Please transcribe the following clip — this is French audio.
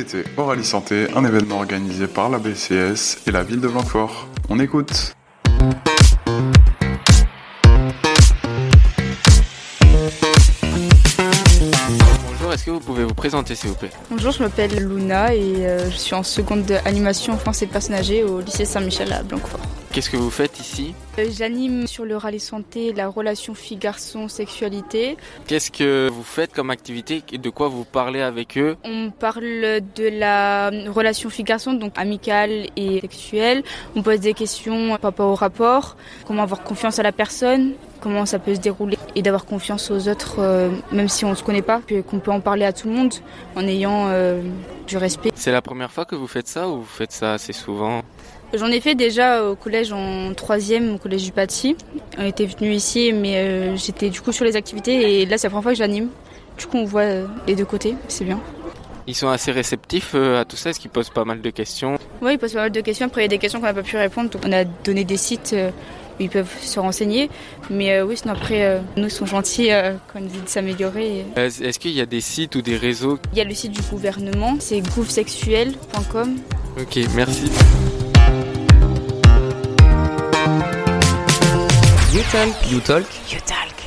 écoutez Oralie Santé, un événement organisé par la BCS et la ville de Blanquefort. On écoute. Bonjour, est-ce que vous pouvez vous présenter s'il vous plaît? Bonjour, je m'appelle Luna et euh, je suis en seconde d'animation enfance et personnes âgées au lycée Saint-Michel à Blanquefort. Qu'est-ce que vous faites ici Euh, J'anime sur le rallye santé la relation fille-garçon, sexualité. Qu'est-ce que vous faites comme activité et de quoi vous parlez avec eux On parle de la relation fille-garçon, donc amicale et sexuelle. On pose des questions par rapport au rapport, comment avoir confiance à la personne, comment ça peut se dérouler et d'avoir confiance aux autres, euh, même si on ne se connaît pas, puis qu'on peut en parler à tout le monde en ayant euh, du respect. C'est la première fois que vous faites ça ou vous faites ça assez souvent? J'en ai fait déjà au collège en troisième, au collège du Paty. On était venu ici, mais euh, j'étais du coup sur les activités et là c'est la première fois que j'anime. Du coup on voit les deux côtés, c'est bien. Ils sont assez réceptifs à tout ça Est-ce qu'ils posent pas mal de questions? Oui, ils posent pas mal de questions. Après il y a des questions qu'on n'a pas pu répondre, donc on a donné des sites où ils peuvent se renseigner. Mais euh, oui, sinon après euh, nous ils sont gentils euh, quand ils disent de s'améliorer. Euh, Est-ce qu'il y a des sites ou des réseaux? Il y a le site du gouvernement, c'est gouvsexuel.com. Ok, merci. You Talk. You Talk. You talk.